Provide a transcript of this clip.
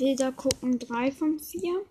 Bilder gucken 3 von 4.